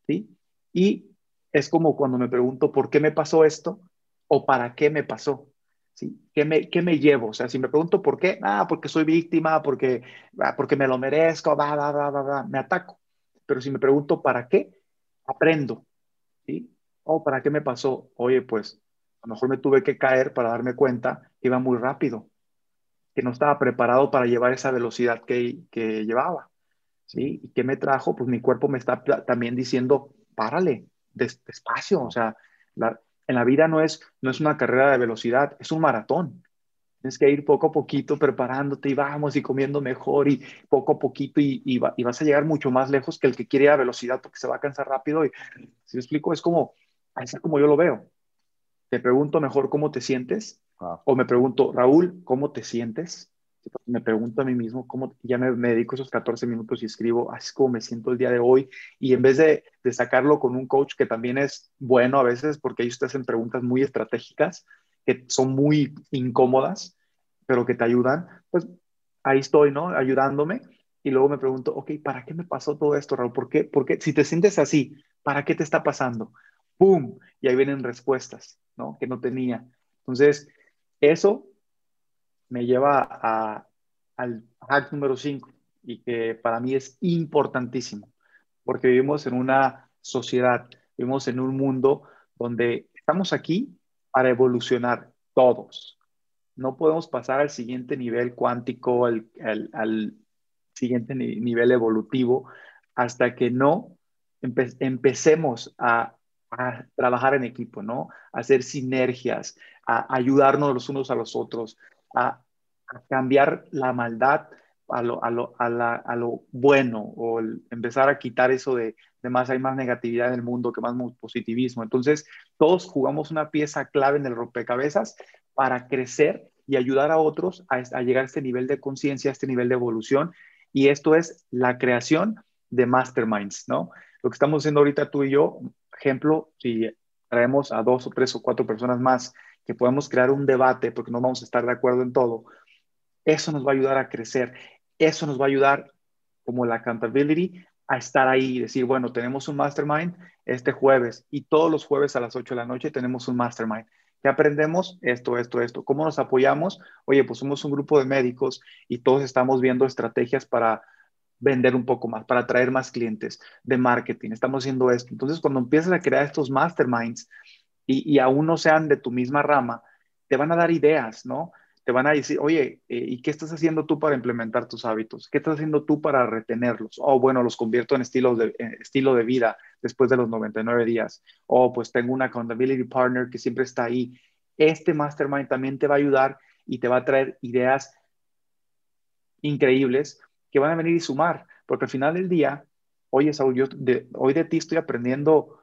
¿sí? Y es como cuando me pregunto por qué me pasó esto o para qué me pasó. ¿Sí? ¿Qué, me, ¿Qué me llevo? O sea, si me pregunto por qué, ah, porque soy víctima, porque, ah, porque me lo merezco, va, va, va, va, me ataco. Pero si me pregunto para qué, aprendo. ¿sí? Oh, ¿para qué me pasó? Oye, pues a lo mejor me tuve que caer para darme cuenta que iba muy rápido, que no estaba preparado para llevar esa velocidad que, que llevaba. ¿Sí? ¿Y qué me trajo? Pues mi cuerpo me está también diciendo, párale, despacio. O sea, en la vida no es, no es una carrera de velocidad, es un maratón. Tienes que ir poco a poquito preparándote y vamos y comiendo mejor y poco a poquito y, y, vas a llegar mucho más lejos que el que quiere ir a velocidad porque se va a cansar rápido. Y si lo explico, es como, así es como yo lo veo. Te pregunto mejor cómo te sientes ah. o me pregunto, Raúl, ¿cómo te sientes? Me pregunto a mí mismo cómo ya me, dedico esos 14 minutos y escribo, así como me siento el día de hoy. Y en vez de, de sacarlo con un coach que también es bueno a veces porque ellos te hacen preguntas muy estratégicas, que son muy incómodas, pero que te ayudan, pues ahí estoy, ¿no? Ayudándome. Y luego me pregunto, ok, ¿para qué me pasó todo esto, Raúl? ¿Por qué? Porque si te sientes así, ¿para qué te está pasando? ¡Pum! Y ahí vienen respuestas, ¿no? Que no tenía. Entonces, eso me lleva a, al hack número 5 y que para mí es importantísimo, porque vivimos en una sociedad, vivimos en un mundo donde estamos aquí para evolucionar todos. No podemos pasar al siguiente nivel cuántico, al, al, siguiente nivel evolutivo, hasta que no empecemos a, a, trabajar en equipo, ¿no? A hacer sinergias, a ayudarnos los unos a los otros, a, cambiar la maldad a lo, a lo, a la, a lo bueno o empezar a quitar eso de, de, más hay más negatividad en el mundo que más positivismo. Entonces, todos jugamos una pieza clave en el rompecabezas para crecer y ayudar a otros a, a llegar a este nivel de conciencia, a este nivel de evolución. Y esto es la creación de masterminds, ¿no? Lo que estamos haciendo ahorita tú y yo, ejemplo, si traemos a dos o tres o cuatro personas más que podemos crear un debate, porque no vamos a estar de acuerdo en todo, eso nos va a ayudar a crecer. Eso nos va a ayudar, como la accountability, a estar ahí y decir, bueno, tenemos un mastermind este jueves y todos los jueves a las 8 de la noche tenemos un mastermind. ¿Qué aprendemos? Esto, esto, esto. ¿Cómo nos apoyamos? Oye, pues somos un grupo de médicos y todos estamos viendo estrategias para vender un poco más, para atraer más clientes de marketing. Estamos haciendo esto. Entonces, cuando empiezas a crear estos masterminds y, y aún no sean de tu misma rama, te van a dar ideas, ¿no? Te van a decir, oye, eh, ¿y qué estás haciendo tú para implementar tus hábitos? ¿Qué estás haciendo tú para retenerlos? Oh, bueno, los convierto en estilo de, estilo de vida después de los 99 días. Oh, pues tengo una accountability partner que siempre está ahí. Este mastermind también te va a ayudar y te va a traer ideas increíbles que van a venir y sumar, porque al final del día, oye, Saúl, yo de, hoy de ti estoy aprendiendo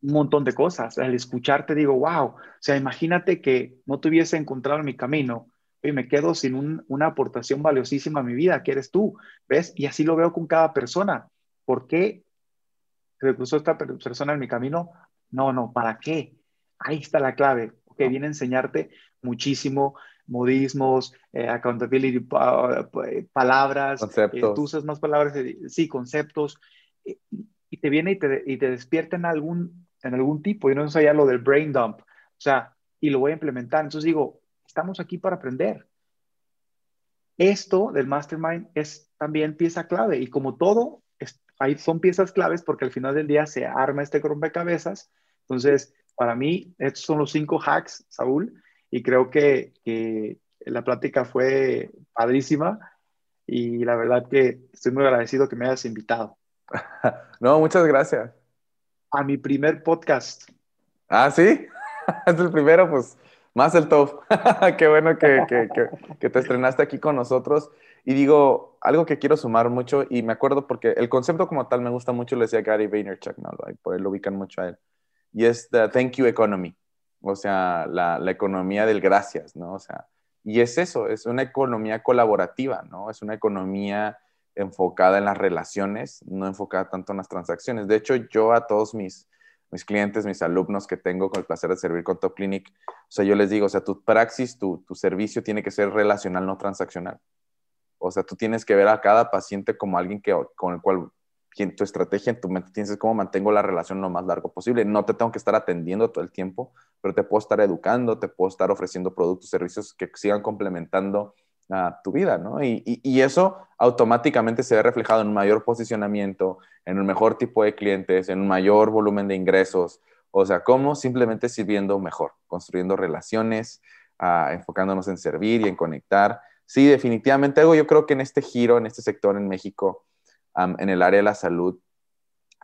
un montón de cosas. Al escucharte digo, wow, o sea, imagínate que no tuviese encontrado mi camino y me quedo sin una aportación valiosísima a mi vida, que eres tú, ¿ves? Y así lo veo con cada persona. ¿Por qué se cruzó esta persona en mi camino? No, no, ¿para qué? Ahí está la clave, que viene a enseñarte muchísimo, modismos, eh, accountability, palabras, eh, tú usas más palabras, eh, sí, conceptos, y te viene y te, y te despierta en algún, en algún tipo, y no sé ya lo del brain dump, o sea, y lo voy a implementar. Entonces digo, Estamos aquí para aprender. Esto del mastermind es también pieza clave y como todo, hay, son piezas claves porque al final del día se arma este rompecabezas. Entonces, para mí, estos son los cinco hacks, Saúl, y creo que, que la plática fue padrísima y la verdad que estoy muy agradecido que me hayas invitado. No, muchas gracias. A mi primer podcast. Ah, sí, es el primero, pues más el top. Qué bueno que, que, que, te estrenaste aquí con nosotros. Y digo, algo que quiero sumar mucho, y me acuerdo porque el concepto como tal me gusta mucho, lo decía Gary Vaynerchuk, ¿no? por él lo ubican mucho a él. Y es the thank you economy, o sea, la, la economía del gracias, ¿no? O sea, y es eso, es una economía colaborativa, ¿no? Es una economía enfocada en las relaciones, no enfocada tanto en las transacciones. De hecho, yo a todos mis mis clientes, mis alumnos que tengo con el placer de servir con Top Clinic, o sea, yo les digo, o sea, tu praxis, tu, tu servicio tiene que ser relacional, no transaccional. O sea, tú tienes que ver a cada paciente como alguien que, con el cual en tu estrategia, en tu mente, tienes cómo mantengo la relación lo más largo posible. No te tengo que estar atendiendo todo el tiempo, pero te puedo estar educando, te puedo estar ofreciendo productos, servicios que sigan complementando a tu vida, ¿no? Y, y, eso automáticamente se ve reflejado en un mayor posicionamiento, en un mejor tipo de clientes, en un mayor volumen de ingresos. O sea, ¿cómo? Simplemente sirviendo mejor, construyendo relaciones, uh, enfocándonos en servir y en conectar. Sí, definitivamente algo yo creo que en este giro, en este sector en México, en el área de la salud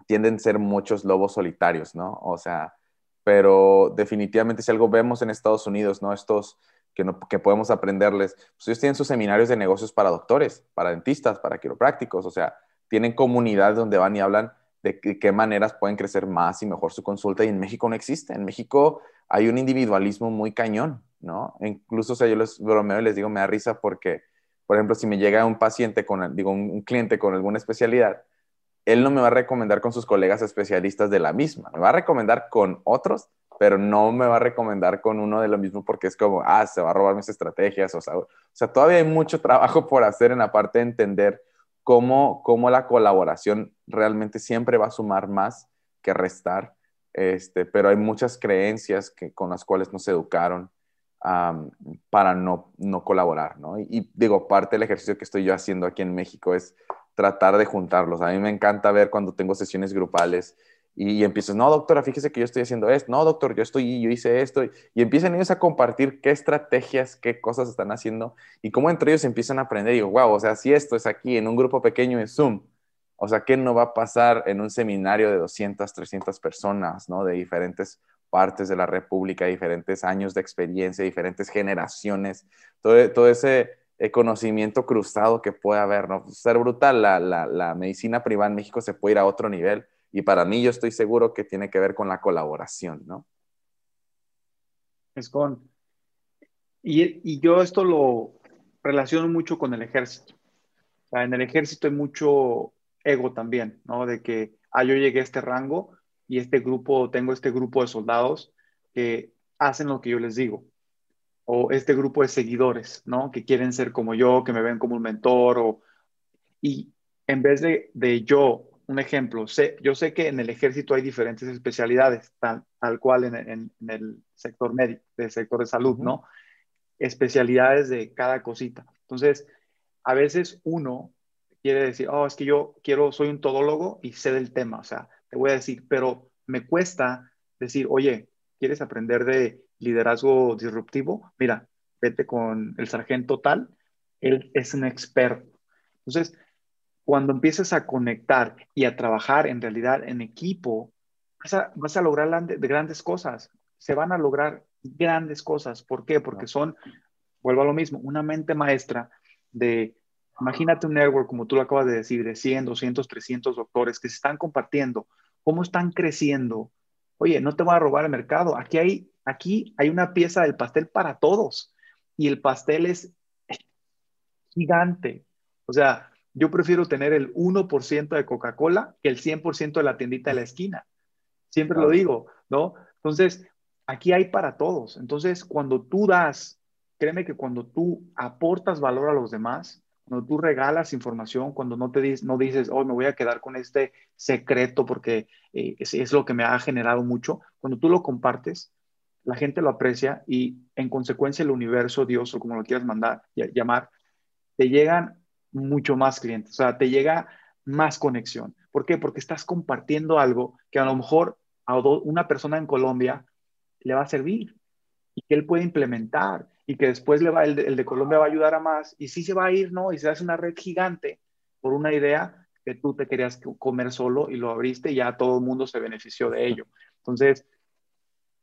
tienden a ser muchos lobos solitarios, ¿no? O sea, pero definitivamente si algo vemos en Estados Unidos, ¿no? Estos que, no, que podemos aprenderles, pues ellos tienen sus seminarios de negocios para doctores, para dentistas, para quiroprácticos, o sea, tienen comunidades donde van y hablan de qué maneras pueden crecer más y mejor su consulta y en México no existe. En México hay un individualismo muy cañón, ¿no? incluso, o sea, yo les bromeo y les digo, me da risa porque, por ejemplo, si me llega un paciente con, digo, un cliente con alguna especialidad, él no me va a recomendar con sus colegas especialistas de la misma, me va a recomendar con otros, pero no me va a recomendar con uno de lo mismo porque es como, ah, se va a robar mis estrategias, o sea, o sea todavía hay mucho trabajo por hacer en la parte de entender cómo, cómo la colaboración realmente siempre va a sumar más que restar, este, pero hay muchas creencias que, con las cuales nos educaron para no, no colaborar, ¿no? y, digo, parte del ejercicio que estoy yo haciendo aquí en México es tratar de juntarlos. A mí me encanta ver cuando tengo sesiones grupales y, empiezas, no, doctora, fíjese que yo estoy haciendo esto, no, doctor, yo estoy, yo hice esto, y empiezan ellos a compartir qué estrategias, qué cosas están haciendo y cómo entre ellos empiezan a aprender. Y digo, wow, o sea, si esto es aquí en un grupo pequeño en Zoom, o sea, ¿qué no va a pasar en un seminario de 200, 300 personas, ¿no? De diferentes partes de la República, diferentes años de experiencia, diferentes generaciones, todo, todo ese conocimiento cruzado que puede haber, ¿no? Ser brutal, la, la, la, medicina privada en México se puede ir a otro nivel y para mí yo estoy seguro que tiene que ver con la colaboración, ¿no? Es con... Y, y yo esto lo relaciono mucho con el ejército. En el ejército hay mucho ego también, ¿no? De que, ah, yo llegué a este rango y este grupo, tengo este grupo de soldados que hacen lo que yo les digo o este grupo de seguidores, ¿no? Que quieren ser como yo, que me ven como un mentor, o, y en vez de, de yo, un ejemplo, sé, yo sé que en el ejército hay diferentes especialidades, tal, tal cual en, en, el sector médico, del sector de salud, ¿no? Especialidades de cada cosita. Entonces, a veces uno quiere decir, oh, es que yo quiero, soy un todólogo y sé del tema, o sea, te voy a decir, pero me cuesta decir, oye, ¿quieres aprender de liderazgo disruptivo, mira, vete con el sargento tal, él es un experto. Entonces, cuando empieces a conectar y a trabajar en realidad en equipo, vas a, lograr grandes cosas. Se van a lograr grandes cosas. ¿Por qué? Porque son, vuelvo a lo mismo, una mente maestra de, imagínate un network, como tú lo acabas de decir, de 100, 200, 300 doctores que se están compartiendo, cómo están creciendo. Oye, no te va a robar el mercado. Aquí hay Aquí hay una pieza del pastel para todos y el pastel es gigante. O sea, yo prefiero tener el 1% de Coca-Cola que el 100% de la tiendita de la esquina. Siempre lo digo, ¿no? Entonces, aquí hay para todos. Entonces, cuando tú das, créeme que cuando tú aportas valor a los demás, cuando tú regalas información, cuando no te dices, no dices, oh, me voy a quedar con este secreto porque eh, es, lo que me ha generado mucho, cuando tú lo compartes, la gente lo aprecia y en consecuencia el universo, Dios o como lo quieras mandar, llamar, te llegan mucho más clientes, o sea, te llega más conexión. ¿Por qué? Porque estás compartiendo algo que a lo mejor a una persona en Colombia le va a servir y que él puede implementar y que después le va, el, de, Colombia va a ayudar a más y sí se va a ir, ¿no? Y se hace una red gigante por una idea que tú te querías comer solo y lo abriste y ya todo el mundo se benefició de ello. Entonces,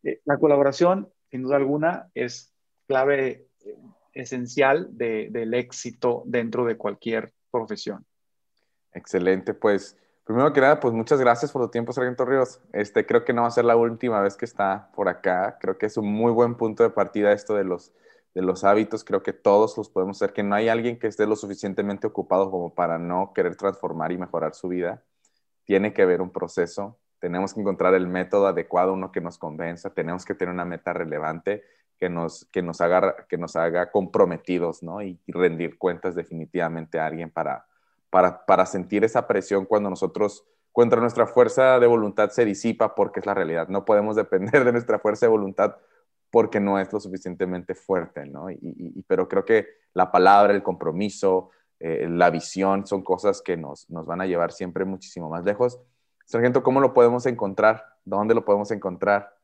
eh, la colaboración, sin duda alguna, es clave eh, esencial del éxito dentro de cualquier profesión. Excelente, pues primero que nada, pues muchas gracias por tu tiempo, Sargento Ríos. Este, creo que no va a ser la última vez que está por acá. Creo que es un muy buen punto de partida esto de los, de los hábitos. Creo que todos los podemos hacer, que no hay alguien que esté lo suficientemente ocupado como para no querer transformar y mejorar su vida. Tiene que haber un proceso, tenemos que encontrar el método adecuado, uno que nos convenza, tenemos que tener una meta relevante que nos, que nos, haga, que nos haga comprometidos, ¿no? Y, rendir cuentas definitivamente a alguien para, para, para sentir esa presión cuando nosotros, cuando nuestra fuerza de voluntad se disipa, porque es la realidad. No podemos depender de nuestra fuerza de voluntad porque no es lo suficientemente fuerte, ¿no? Y, pero creo que la palabra, el compromiso, eh, la visión son cosas que nos, nos van a llevar siempre muchísimo más lejos Sargento, ¿cómo lo podemos encontrar? ¿Dónde lo podemos encontrar?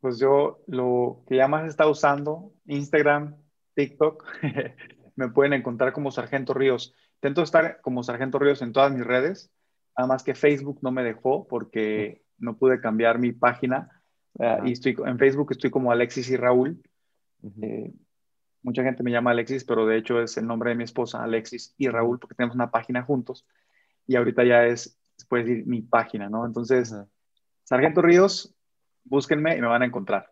Pues yo lo que ya más está usando, Instagram, TikTok, me pueden encontrar como Sargento Ríos. intento estar como Sargento Ríos en todas mis redes, nada más que Facebook no me dejó porque no pude cambiar mi página. Eh, y estoy en Facebook estoy como Alexis y Raúl. Eh, mucha gente me llama Alexis, pero de hecho es el nombre de mi esposa, Alexis y Raúl, porque tenemos una página juntos. Y ahorita ya es, se puede decir, mi página, ¿no? Entonces, Sargento Ríos, búsquenme y me van a encontrar.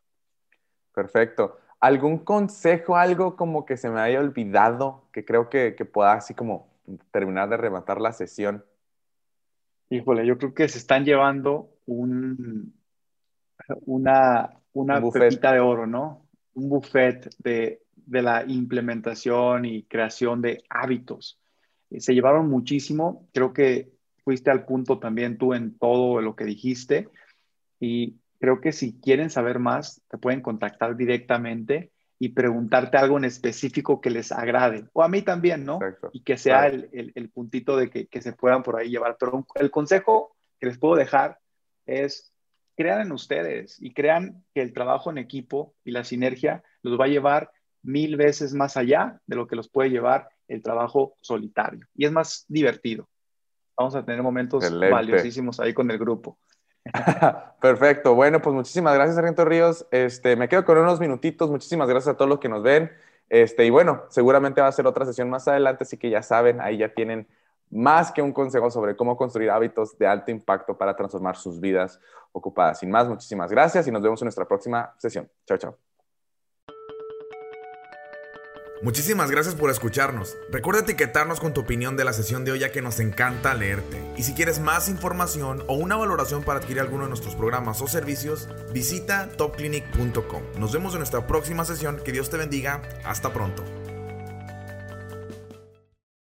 Perfecto. ¿Algún consejo, algo como que se me haya olvidado, que creo que, que pueda así como terminar de rematar la sesión? Híjole, yo creo que se están llevando un, una, una pepita de oro, ¿no? Un buffet de, de la implementación y creación de hábitos. Eh, se llevaron muchísimo, creo que fuiste al punto también tú en todo lo que dijiste y creo que si quieren saber más, te pueden contactar directamente y preguntarte algo en específico que les agrade, o a mí también, ¿no? Y que sea el, el, puntito de que, que, se puedan por ahí llevar. Pero el consejo que les puedo dejar es, crean en ustedes y crean que el trabajo en equipo y la sinergia los va a llevar mil veces más allá de lo que los puede llevar el trabajo solitario. Y es más divertido. Vamos a tener momentos valiosísimos ahí con el grupo. Perfecto. Bueno, pues muchísimas gracias, Sargento Ríos. Este, me quedo con unos minutitos. Muchísimas gracias a todos los que nos ven. Este, y bueno, seguramente va a ser otra sesión más adelante, así que ya saben, ahí ya tienen más que un consejo sobre cómo construir hábitos de alto impacto para transformar sus vidas ocupadas. Sin más, muchísimas gracias y nos vemos en nuestra próxima sesión. Chao, chao. Muchísimas gracias por escucharnos. Recuerda etiquetarnos con tu opinión de la sesión de hoy ya que nos encanta leerte. Y si quieres más información o una valoración para adquirir alguno de nuestros programas o servicios, visita topclinic.com. Nos vemos en nuestra próxima sesión. Que Dios te bendiga. Hasta pronto.